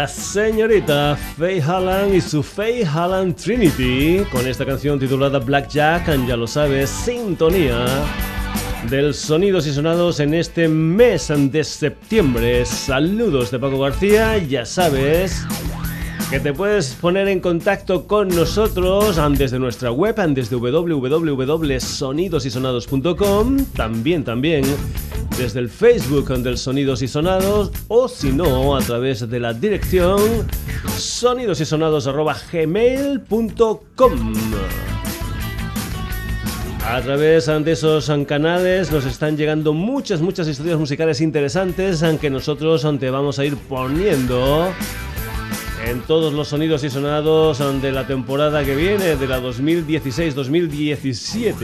la señorita Faye Halland y su Faye Halland Trinity con esta canción titulada Blackjack, ya lo sabes, sintonía del Sonidos y Sonados en este mes de septiembre. Saludos de Paco García, ya sabes que te puedes poner en contacto con nosotros desde nuestra web, desde www.sonidosysonados.com, también, también desde el Facebook del Sonidos y Sonados o si no a través de la dirección sonidosysonados.gmail.com a través de esos canales nos están llegando muchas, muchas historias musicales interesantes aunque nosotros te vamos a ir poniendo en todos los sonidos y sonados de la temporada que viene, de la 2016-2017.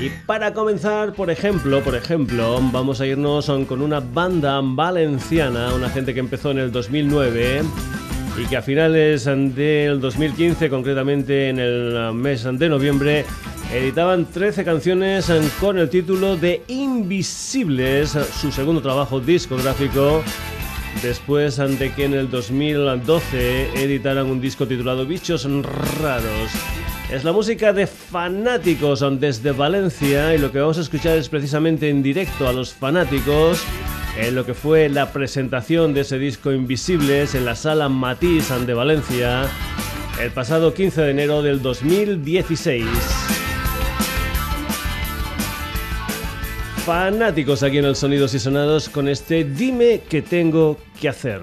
Y para comenzar, por ejemplo, por ejemplo, vamos a irnos con una banda valenciana, una gente que empezó en el 2009 y que a finales del 2015, concretamente en el mes de noviembre, editaban 13 canciones con el título de Invisibles, su segundo trabajo discográfico después de que en el 2012 editaran un disco titulado Bichos Raros. Es la música de fanáticos desde Valencia y lo que vamos a escuchar es precisamente en directo a los fanáticos en lo que fue la presentación de ese disco Invisibles en la sala Matisse de Valencia el pasado 15 de enero del 2016. Fanáticos aquí en el Sonidos y Sonados con este Dime que tengo que hacer.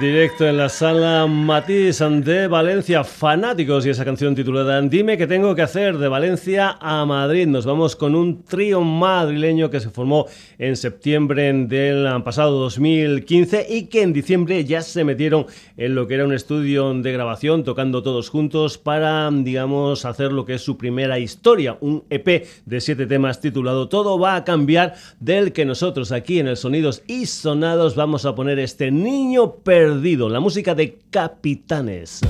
Directo en la sala Matiz de Valencia, fanáticos y esa canción titulada Dime qué tengo que hacer de Valencia a Madrid. Nos vamos con un trío madrileño que se formó en septiembre del pasado 2015 y que en diciembre ya se metieron en lo que era un estudio de grabación, tocando todos juntos para, digamos, hacer lo que es su primera historia, un EP de siete temas titulado Todo va a cambiar, del que nosotros aquí en el Sonidos y Sonados vamos a poner este niño perdido, la música de Capitanes.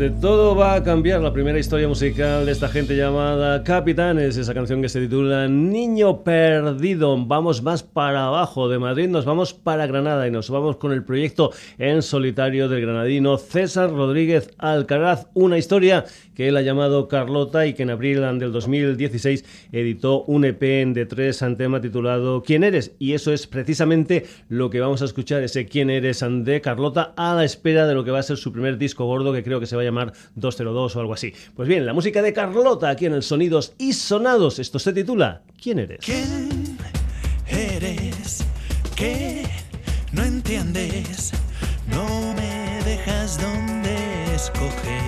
Desde todo va a cambiar la primera historia musical de esta gente llamada Capitanes, esa canción que se titula Niño Perdido. Vamos más para abajo de Madrid, nos vamos para Granada y nos vamos con el proyecto en solitario del granadino César Rodríguez Alcaraz, una historia que él ha llamado Carlota y que en abril del 2016 editó un EP de tres tema titulado ¿Quién eres? Y eso es precisamente lo que vamos a escuchar, ese ¿Quién eres? de Carlota a la espera de lo que va a ser su primer disco gordo que creo que se va a llamar 202 o algo así. Pues bien, la música de Carlota aquí en el Sonidos y Sonados. Esto se titula ¿Quién eres? ¿Quién eres? ¿Qué no entiendes? No me dejas donde escoger.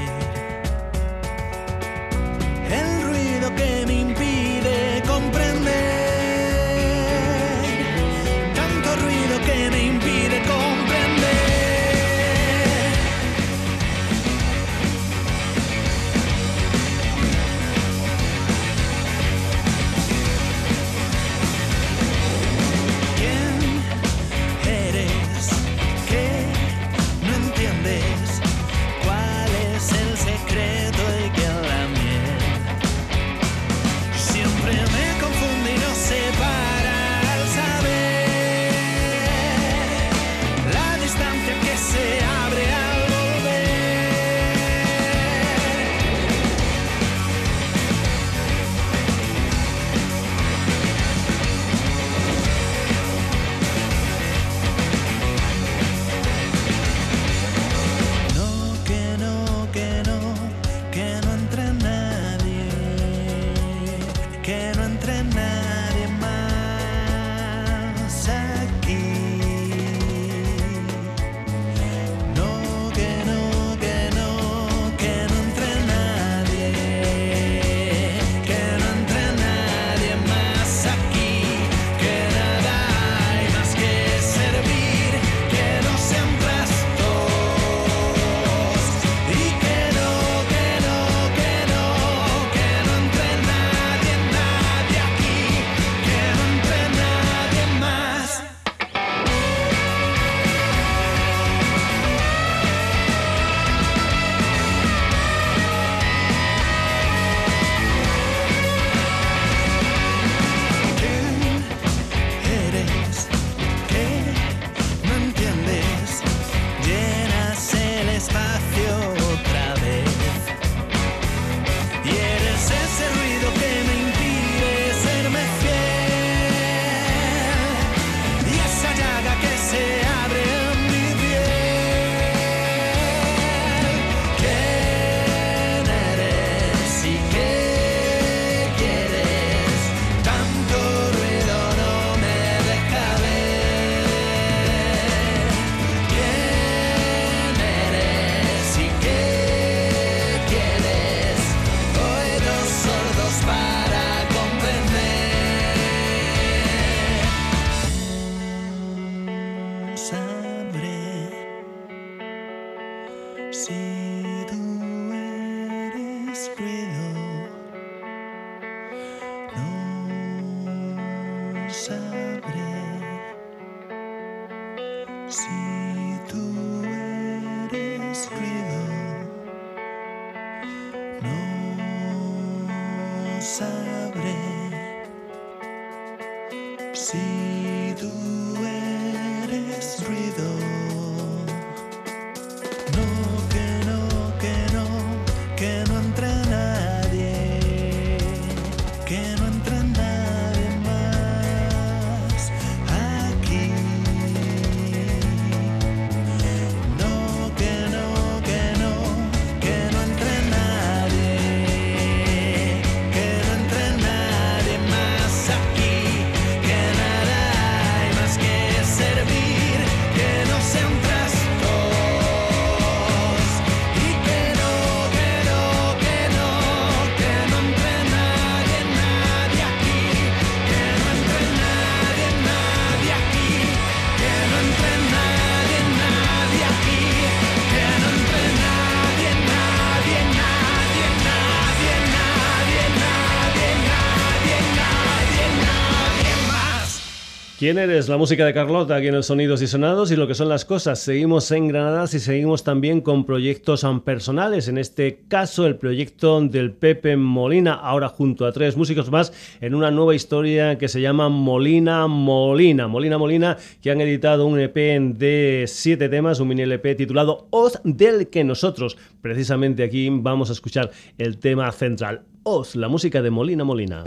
¿Quién eres? La música de Carlota aquí en el Sonidos y Sonados y lo que son las cosas. Seguimos en Granada y seguimos también con proyectos personales. En este caso, el proyecto del Pepe Molina, ahora junto a tres músicos más, en una nueva historia que se llama Molina Molina. Molina Molina, que han editado un EP de siete temas, un mini LP titulado Oz, del que nosotros precisamente aquí vamos a escuchar el tema central. Oz, la música de Molina Molina.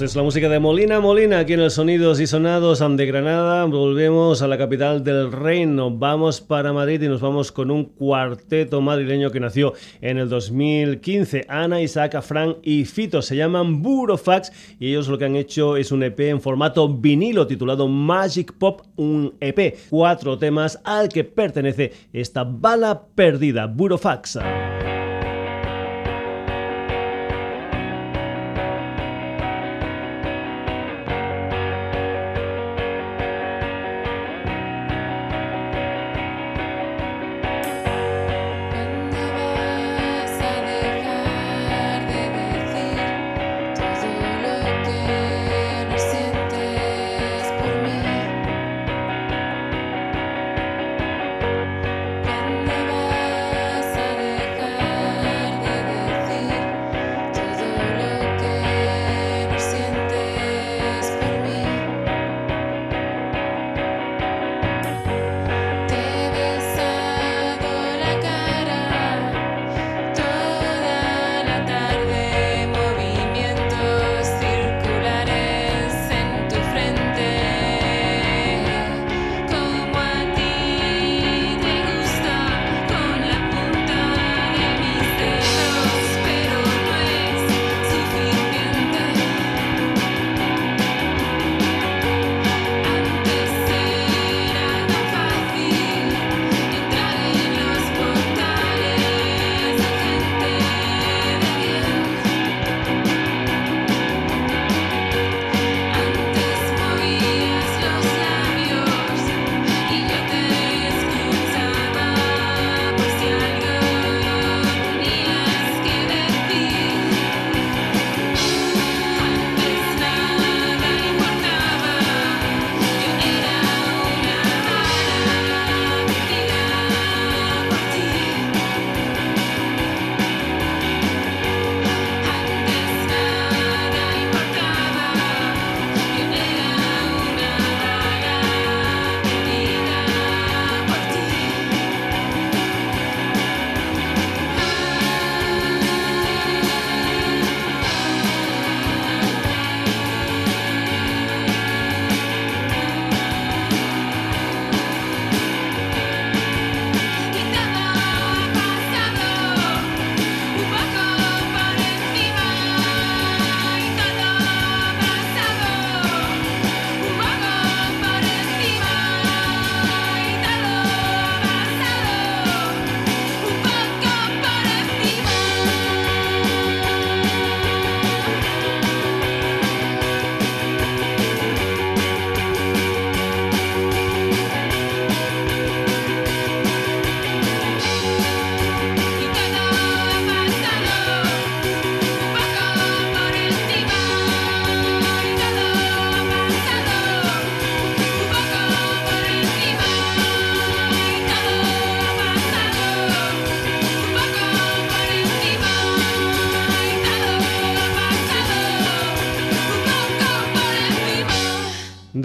Es la música de Molina Molina aquí en el Sonidos y Sonados de Granada. Volvemos a la capital del reino. Vamos para Madrid y nos vamos con un cuarteto madrileño que nació en el 2015. Ana, Isaac, Fran y Fito. Se llaman Burofax y ellos lo que han hecho es un EP en formato vinilo titulado Magic Pop, un EP. Cuatro temas al que pertenece esta bala perdida, Burofax.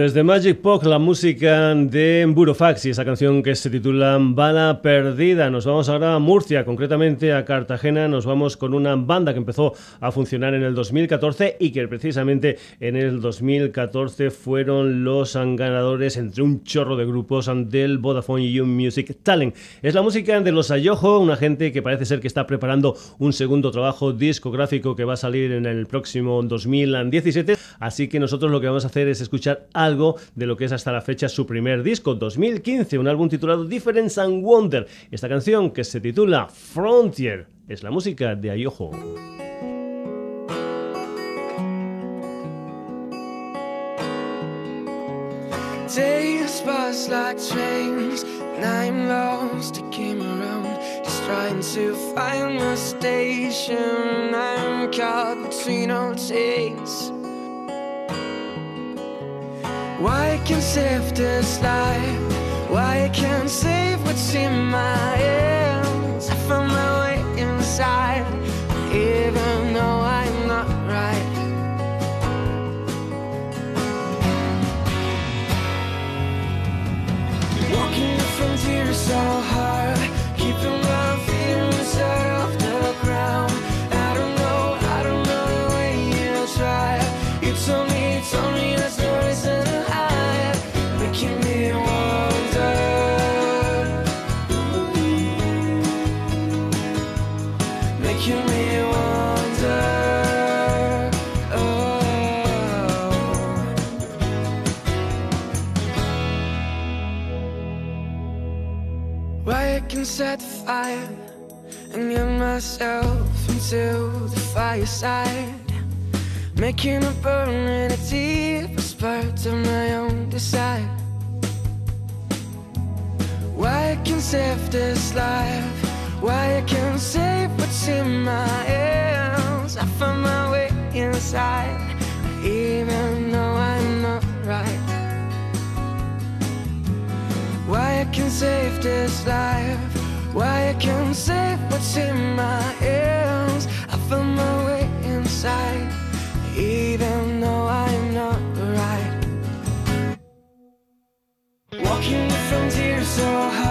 Desde Magic Pop, la música de Burofax y esa canción que se titula Bala Perdida. Nos vamos ahora a Murcia, concretamente a Cartagena. Nos vamos con una banda que empezó a funcionar en el 2014 y que precisamente en el 2014 fueron los ganadores entre un chorro de grupos del Vodafone You Music Talent. Es la música de los Ayojo, una gente que parece ser que está preparando un segundo trabajo discográfico que va a salir en el próximo 2017. Así que nosotros lo que vamos a hacer es escuchar algo de lo que es hasta la fecha su primer disco, 2015, un álbum titulado Difference and Wonder. Esta canción que se titula Frontier es la música de Ayoho. Days pass like trains, and I'm lost again around. Just trying to find my station. I'm caught between all takes. Why can't save this life? Why can't save what's in my hands? I found my way inside, even though I'm not right. Walking the frontier so hard, set fire and get myself into the fireside, making a burn in the deepest part of my own desire. Why I can save this life, why I can save what's in my hands. I find my way inside, even though I'm not right. Why I can save this life Why I can save what's in my hands I found my way inside Even though I'm not right. Walking the frontier so hard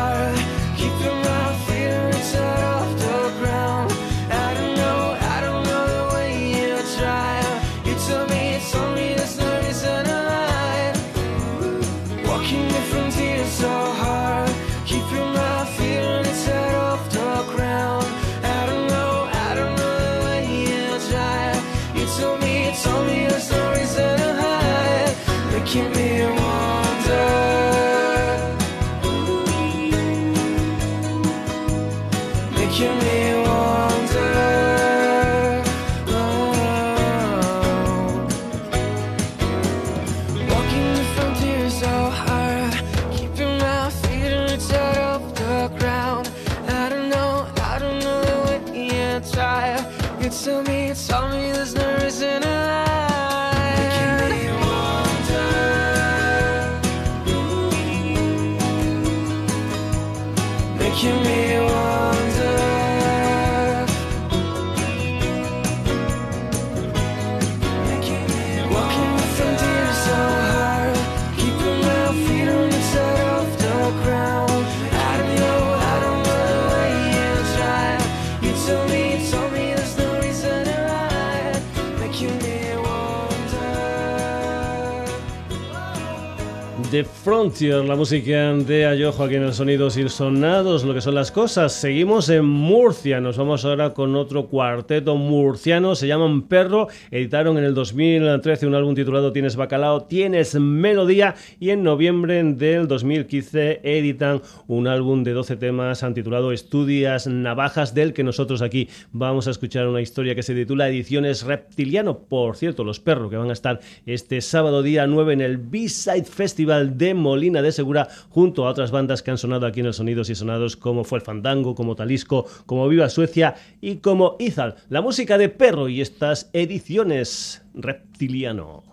Frontier, la música de Ayojo aquí en el Sonidos y Sonados, lo que son las cosas. Seguimos en Murcia, nos vamos ahora con otro cuarteto murciano, se llaman Perro, editaron en el 2013 un álbum titulado Tienes Bacalao, Tienes Melodía y en noviembre del 2015 editan un álbum de 12 temas titulado Estudias Navajas, del que nosotros aquí vamos a escuchar una historia que se titula Ediciones Reptiliano. Por cierto, los Perro que van a estar este sábado día 9 en el B-Side Festival de Molina de Segura junto a otras bandas que han sonado aquí en el Sonidos y Sonados como fue el Fandango, como Talisco, como Viva Suecia y como Izal. La música de Perro y estas ediciones Reptiliano.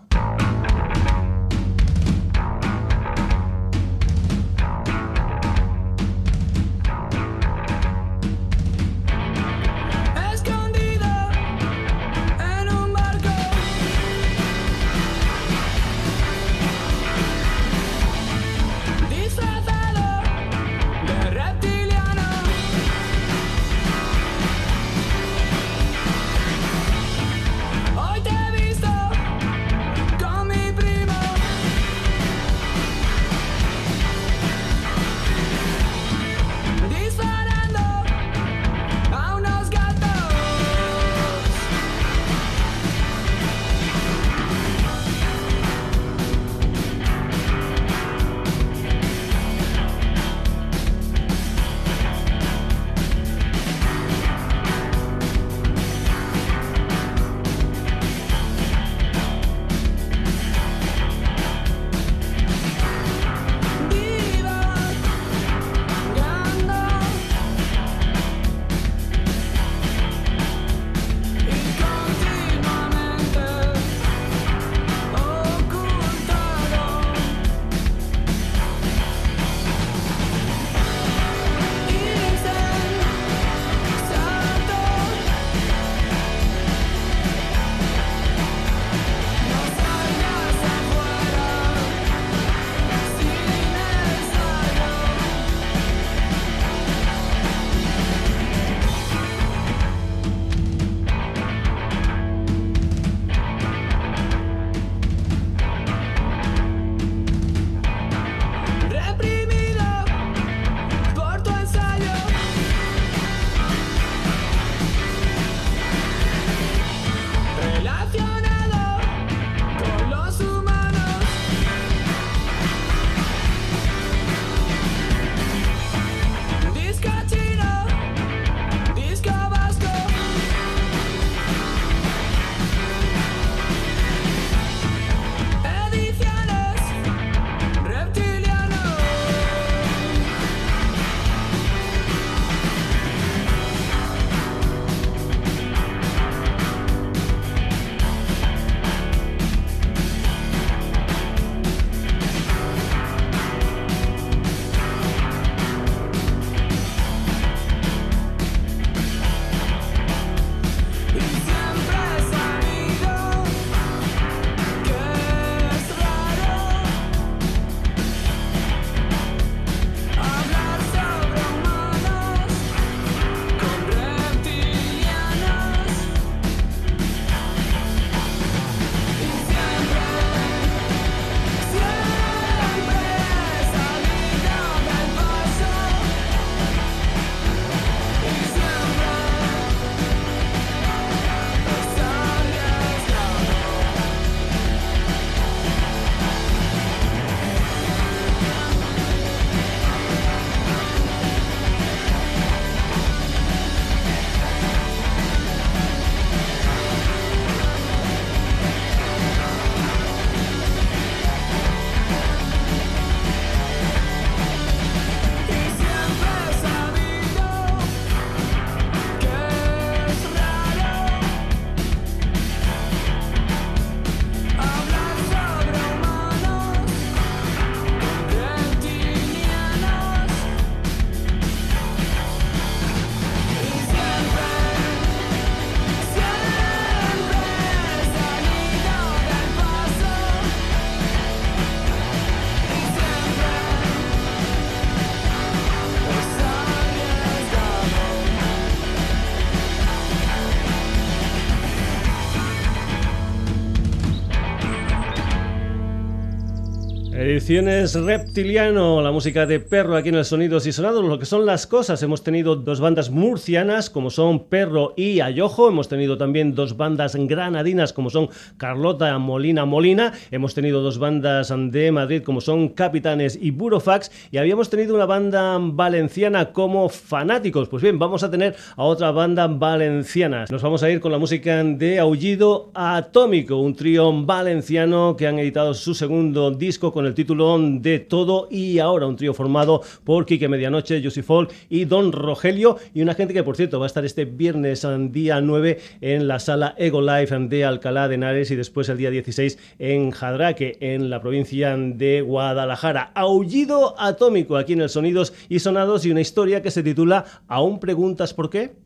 Reptiliano, la música de Perro aquí en el Sonidos y Sonados, lo que son las cosas. Hemos tenido dos bandas murcianas como son Perro y Ayojo, hemos tenido también dos bandas granadinas como son Carlota Molina Molina, hemos tenido dos bandas de Madrid como son Capitanes y Burofax y habíamos tenido una banda valenciana como Fanáticos. Pues bien, vamos a tener a otra banda valenciana. Nos vamos a ir con la música de Aullido Atómico, un trío valenciano que han editado su segundo disco con el título de Todo y Ahora, un trío formado por Quique Medianoche, Jussi y Don Rogelio y una gente que por cierto va a estar este viernes día 9 en la sala Ego Life de Alcalá de Henares y después el día 16 en Jadraque, en la provincia de Guadalajara. Aullido atómico aquí en el Sonidos y Sonados y una historia que se titula ¿Aún preguntas por qué?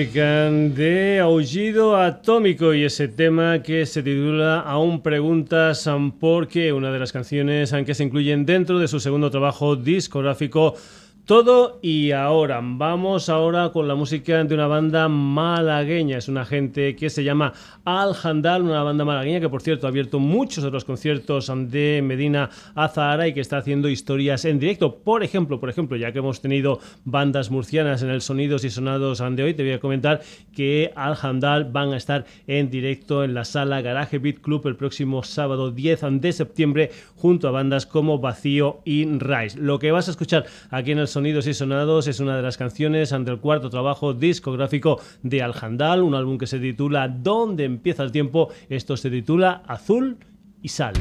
Música de Aullido Atómico y ese tema que se titula Aún preguntas por qué, una de las canciones que se incluyen dentro de su segundo trabajo discográfico todo y ahora. Vamos ahora con la música de una banda malagueña. Es una gente que se llama Al Handal, una banda malagueña que, por cierto, ha abierto muchos de los conciertos de Medina a y que está haciendo historias en directo. Por ejemplo, por ejemplo, ya que hemos tenido bandas murcianas en el Sonidos y Sonados de hoy, te voy a comentar que Al Handal van a estar en directo en la sala Garage Beat Club el próximo sábado 10 de septiembre junto a bandas como Vacío y Rise. Lo que vas a escuchar aquí en el Sonidos y Sonados es una de las canciones ante el cuarto trabajo discográfico de Aljandal, un álbum que se titula ¿Dónde empieza el tiempo? Esto se titula Azul y Sal.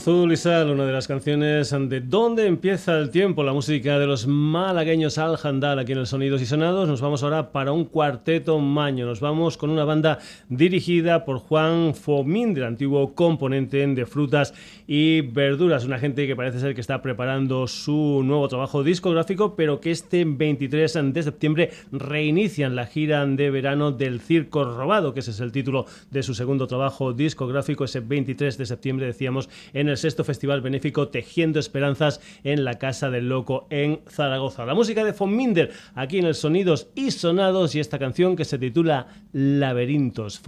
Azul y Sal, una de las canciones de ¿Dónde empieza el tiempo? La música de los malagueños Al Handal aquí en el Sonidos y Sonados. Nos vamos ahora para un cuarteto maño. Nos vamos con una banda dirigida por Juan Fominder, antiguo componente de frutas y verduras. Una gente que parece ser que está preparando su nuevo trabajo discográfico, pero que este 23 de septiembre reinician la gira de verano del Circo Robado, que ese es el título de su segundo trabajo discográfico. Ese 23 de septiembre decíamos en el sexto Festival Benéfico Tejiendo Esperanzas en la Casa del Loco en Zaragoza. La música de Fominder aquí en el Sonidos y Sonados y esta canción que se titula Laberintos.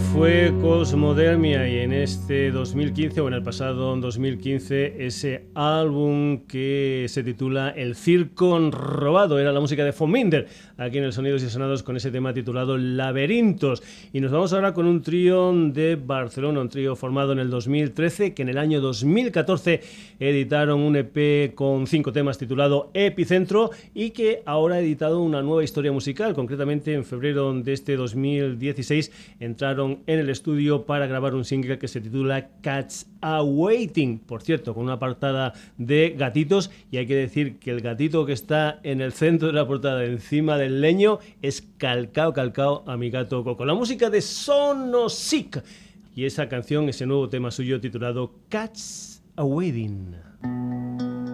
Fue Cosmodermia y en este 2015 o en el pasado 2015 ese álbum que se titula El Circo Era la música de Fominder aquí en el Sonidos y Sonados con ese tema titulado Laberintos y nos vamos ahora con un trío de Barcelona, un trío formado en el 2013 que en el año 2014 editaron un EP con cinco temas titulado Epicentro y que ahora ha editado una nueva historia musical concretamente en febrero de este 2016 entraron en el estudio para grabar un single que se titula Cats Awaiting. Por cierto, con una portada de gatitos y hay que decir que el gatito que está en el centro de la portada encima del leño es calcao calcao a mi gato Coco. La música de Sonosic y esa canción, ese nuevo tema suyo titulado Cats Awaiting.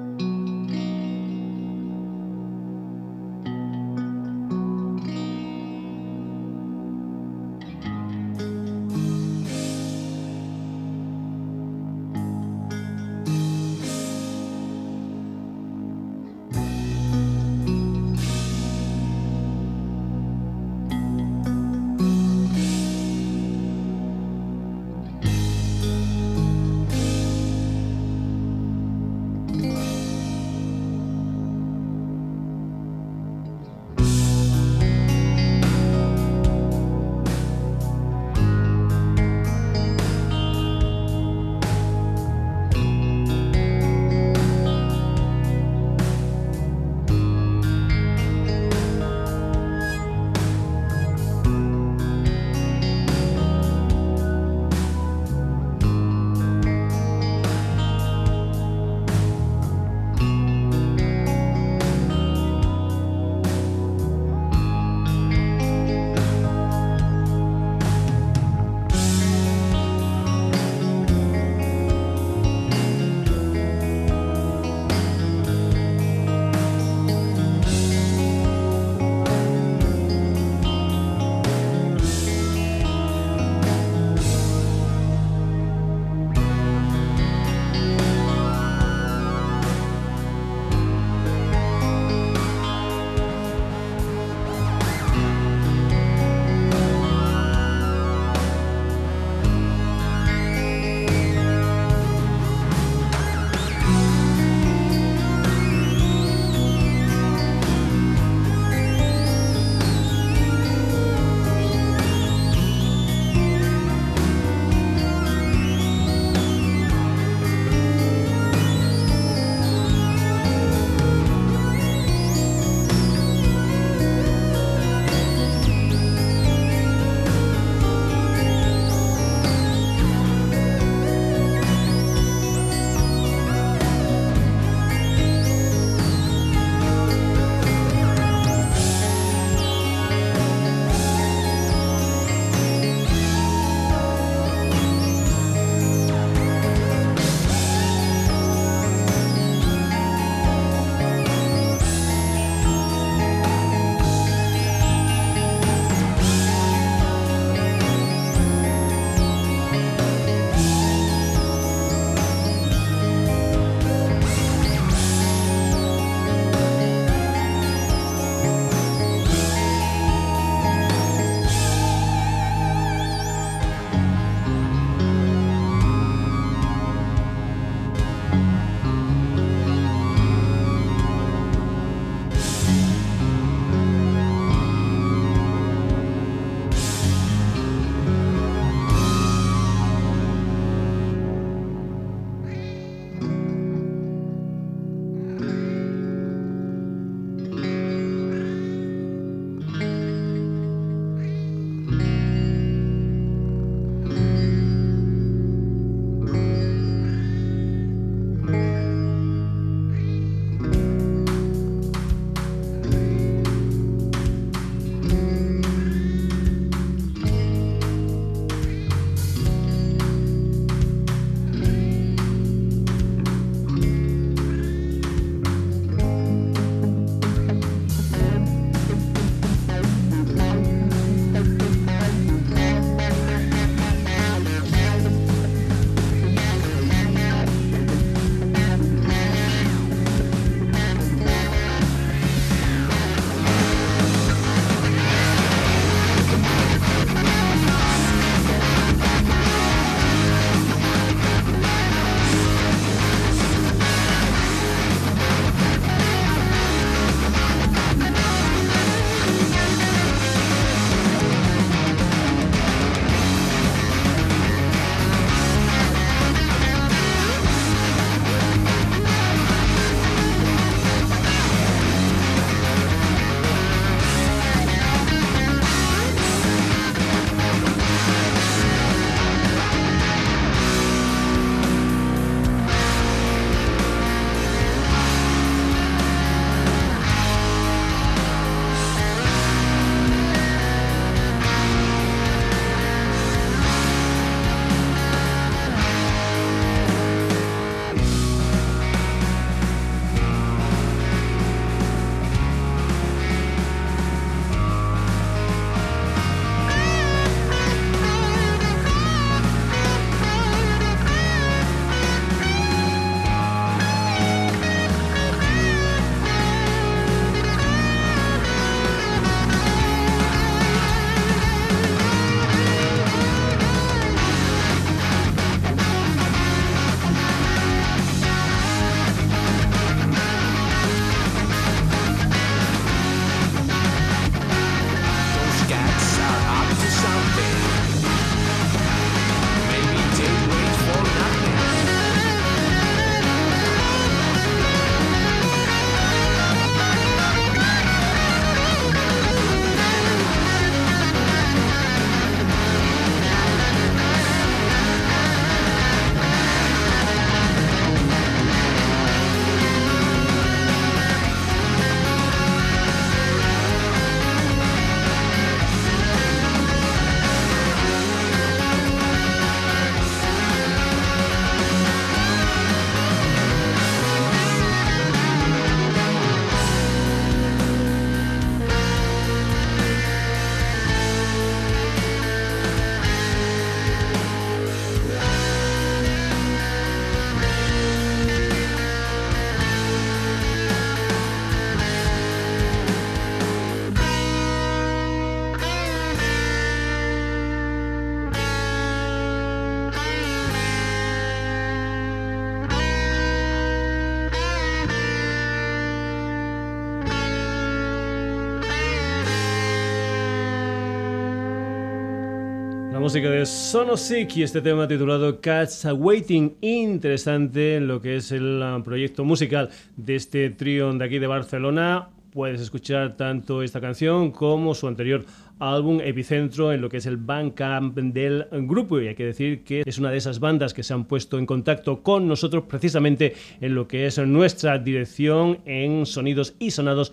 Música de Sonosic y este tema titulado Cats Waiting. Interesante lo que es el uh, proyecto musical de este trío de aquí de Barcelona. Puedes escuchar tanto esta canción como su anterior álbum epicentro en lo que es el Bandcamp del grupo. Y hay que decir que es una de esas bandas que se han puesto en contacto con nosotros precisamente en lo que es nuestra dirección en sonidos y sonados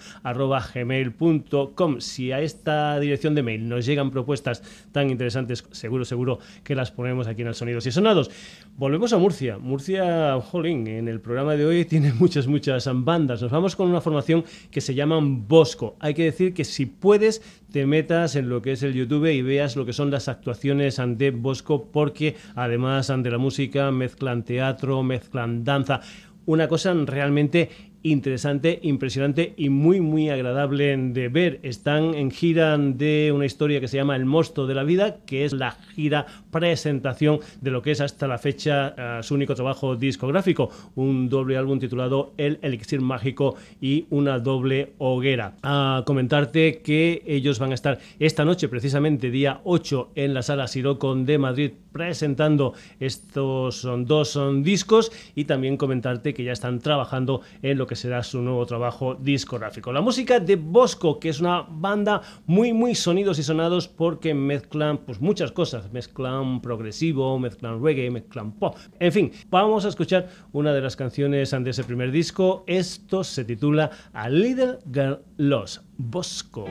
si a esta dirección de mail nos llegan propuestas tan interesantes seguro seguro que las ponemos aquí en el sonidos y sonados volvemos a Murcia Murcia Jolín en el programa de hoy tiene muchas muchas bandas nos vamos con una formación que se llaman Bosco hay que decir que si puedes te metas en lo que es el YouTube y veas lo que son las actuaciones de Bosco, porque además de la música mezclan teatro, mezclan danza. Una cosa realmente interesante, impresionante y muy, muy agradable de ver. Están en gira de una historia que se llama El Mosto de la Vida, que es la gira presentación de lo que es hasta la fecha uh, su único trabajo discográfico, un doble álbum titulado El Elixir Mágico y una doble hoguera. A comentarte que ellos van a estar esta noche, precisamente día 8, en la sala Sirocon de Madrid presentando estos son dos son discos y también comentarte que ya están trabajando en lo que será su nuevo trabajo discográfico. La música de Bosco, que es una banda muy muy sonidos y sonados porque mezclan pues muchas cosas, mezclan progresivo, mezclan reggae, mezclan pop. En fin, vamos a escuchar una de las canciones de ese primer disco. Esto se titula A Little Girl Lost, Bosco.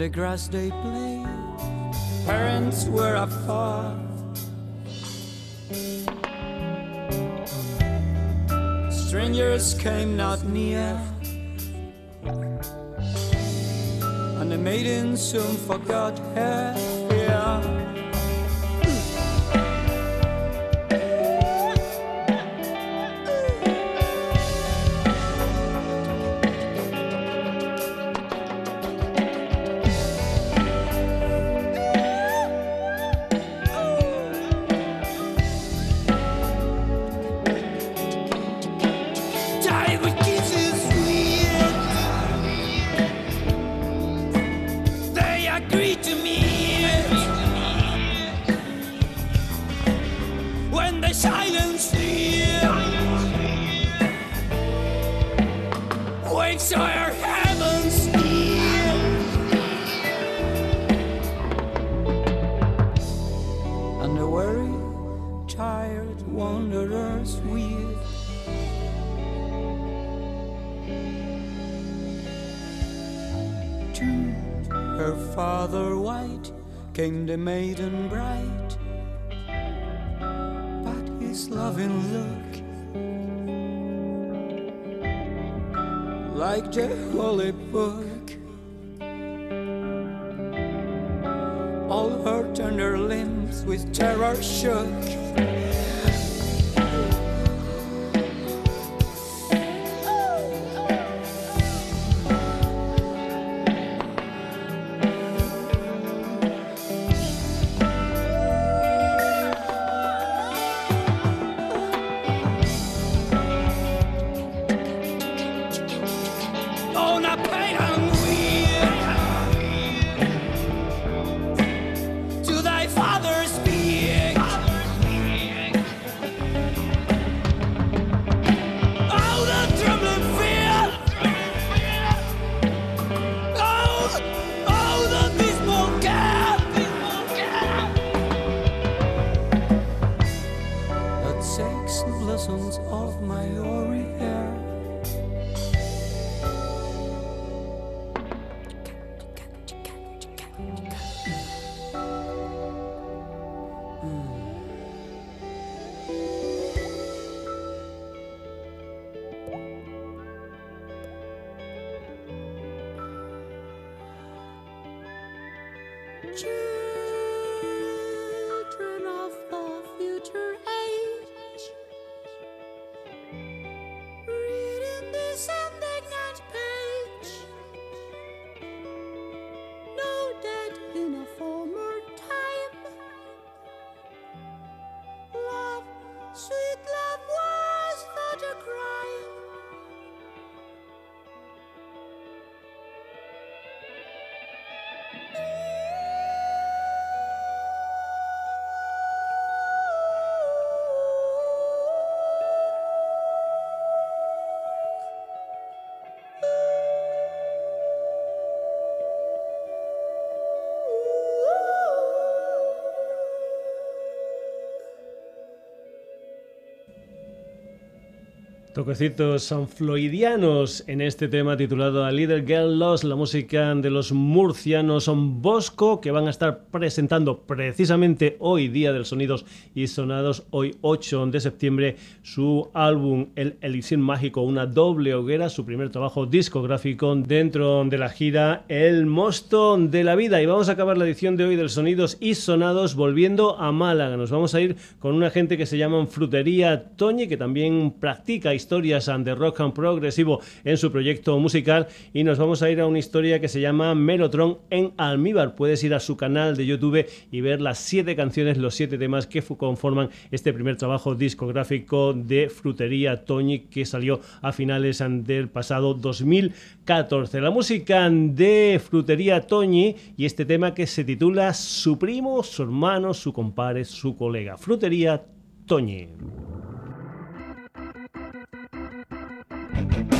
The grass they play. Parents were afar. Strangers came not near. And the maiden soon forgot her fear. Toquecitos sanfloidianos en este tema titulado A Little Girl Lost, la música de los murcianos Bosco, que van a estar presentando precisamente hoy, Día del Sonidos y Sonados, hoy 8 de septiembre, su álbum El Elixir Mágico, una doble hoguera, su primer trabajo discográfico dentro de la gira El Mosto de la Vida. Y vamos a acabar la edición de hoy del Sonidos y Sonados volviendo a Málaga. Nos vamos a ir con una gente que se llama Frutería Toñi, que también practica historias de rock and progresivo en su proyecto musical y nos vamos a ir a una historia que se llama Melotron en almíbar. Puedes ir a su canal de YouTube y ver las siete canciones, los siete temas que conforman este primer trabajo discográfico de Frutería Toñi que salió a finales del pasado 2014. La música de Frutería Toñi y este tema que se titula Su primo, su hermano, su compadre, su colega. Frutería Toñi. Bye.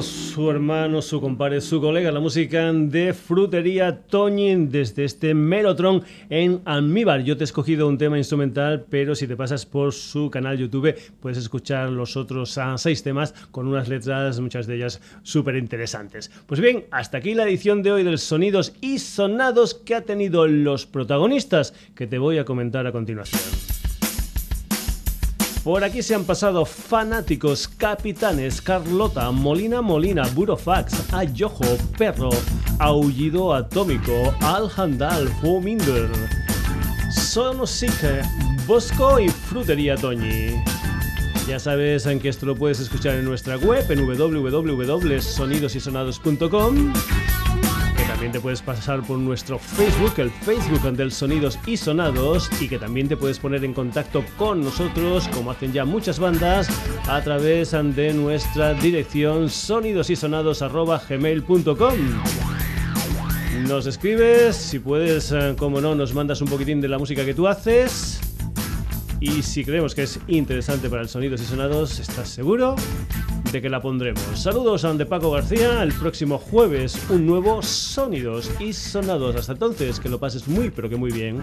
Su hermano, su compadre, su colega, la música de Frutería Toñin desde este Melotron en Almíbar. Yo te he escogido un tema instrumental, pero si te pasas por su canal YouTube puedes escuchar los otros ah, seis temas con unas letras, muchas de ellas súper interesantes. Pues bien, hasta aquí la edición de hoy del Sonidos y Sonados que ha tenido los protagonistas que te voy a comentar a continuación. Por aquí se han pasado fanáticos, capitanes, Carlota, Molina Molina, Burofax, Ayojo, Perro, Aullido Atómico, Alhandal, Fominder, Sonosique, Bosco y Frutería Toñi. Ya sabes en que esto lo puedes escuchar en nuestra web en www.sonidosysonados.com también te puedes pasar por nuestro Facebook, el Facebook del Sonidos y Sonados, y que también te puedes poner en contacto con nosotros, como hacen ya muchas bandas, a través de nuestra dirección sonidosysonados.gmail.com. Nos escribes, si puedes, eh, como no, nos mandas un poquitín de la música que tú haces. Y si creemos que es interesante para el Sonidos y Sonados, ¿estás seguro? De que la pondremos. Saludos a de Paco García. El próximo jueves un nuevo Sonidos y Sonados. Hasta entonces, que lo pases muy pero que muy bien.